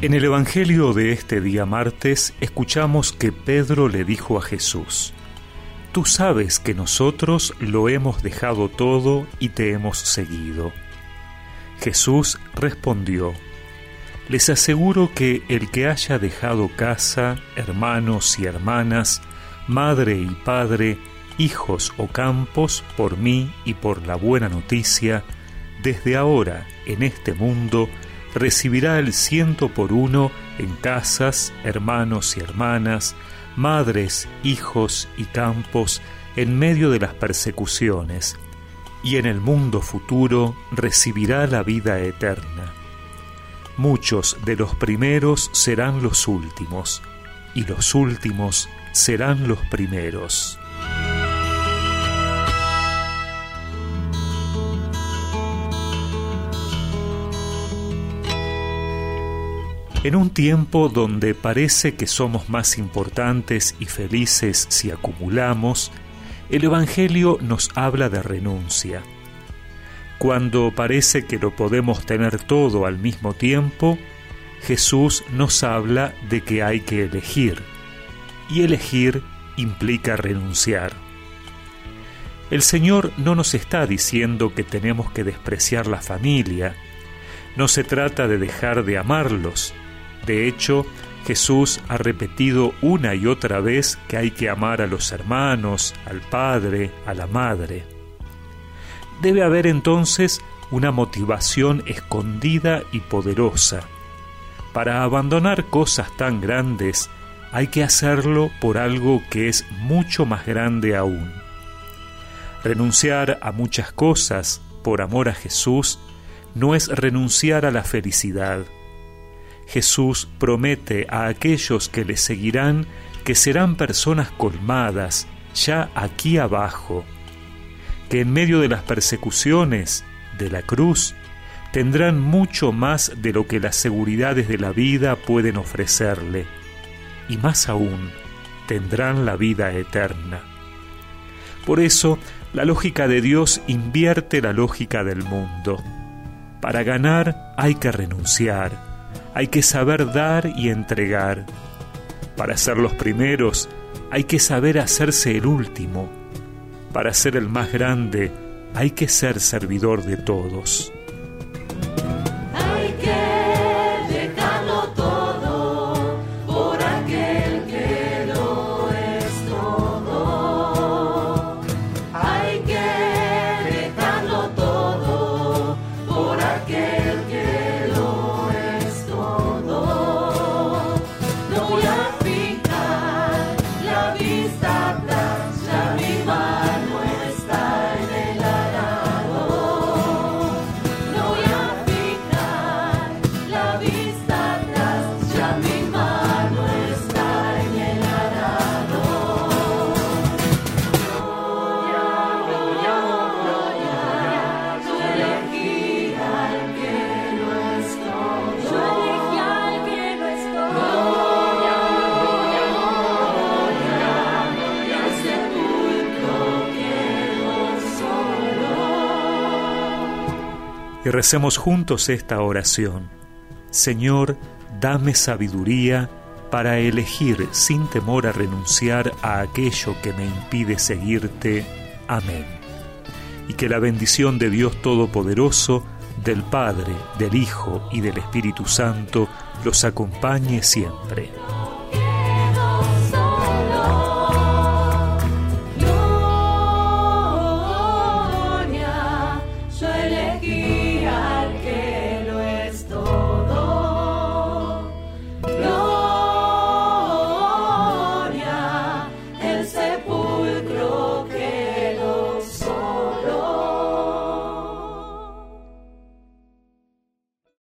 En el Evangelio de este día martes escuchamos que Pedro le dijo a Jesús, Tú sabes que nosotros lo hemos dejado todo y te hemos seguido. Jesús respondió, Les aseguro que el que haya dejado casa, hermanos y hermanas, madre y padre, hijos o campos por mí y por la buena noticia, desde ahora en este mundo, recibirá el ciento por uno en casas, hermanos y hermanas, madres, hijos y campos en medio de las persecuciones, y en el mundo futuro recibirá la vida eterna. Muchos de los primeros serán los últimos, y los últimos serán los primeros. En un tiempo donde parece que somos más importantes y felices si acumulamos, el Evangelio nos habla de renuncia. Cuando parece que lo podemos tener todo al mismo tiempo, Jesús nos habla de que hay que elegir, y elegir implica renunciar. El Señor no nos está diciendo que tenemos que despreciar la familia, no se trata de dejar de amarlos, de hecho, Jesús ha repetido una y otra vez que hay que amar a los hermanos, al padre, a la madre. Debe haber entonces una motivación escondida y poderosa. Para abandonar cosas tan grandes hay que hacerlo por algo que es mucho más grande aún. Renunciar a muchas cosas por amor a Jesús no es renunciar a la felicidad, Jesús promete a aquellos que le seguirán que serán personas colmadas ya aquí abajo, que en medio de las persecuciones de la cruz tendrán mucho más de lo que las seguridades de la vida pueden ofrecerle, y más aún, tendrán la vida eterna. Por eso, la lógica de Dios invierte la lógica del mundo. Para ganar hay que renunciar, hay que saber dar y entregar. Para ser los primeros hay que saber hacerse el último. Para ser el más grande hay que ser servidor de todos. Y recemos juntos esta oración. Señor, dame sabiduría para elegir sin temor a renunciar a aquello que me impide seguirte. Amén. Y que la bendición de Dios Todopoderoso, del Padre, del Hijo y del Espíritu Santo los acompañe siempre.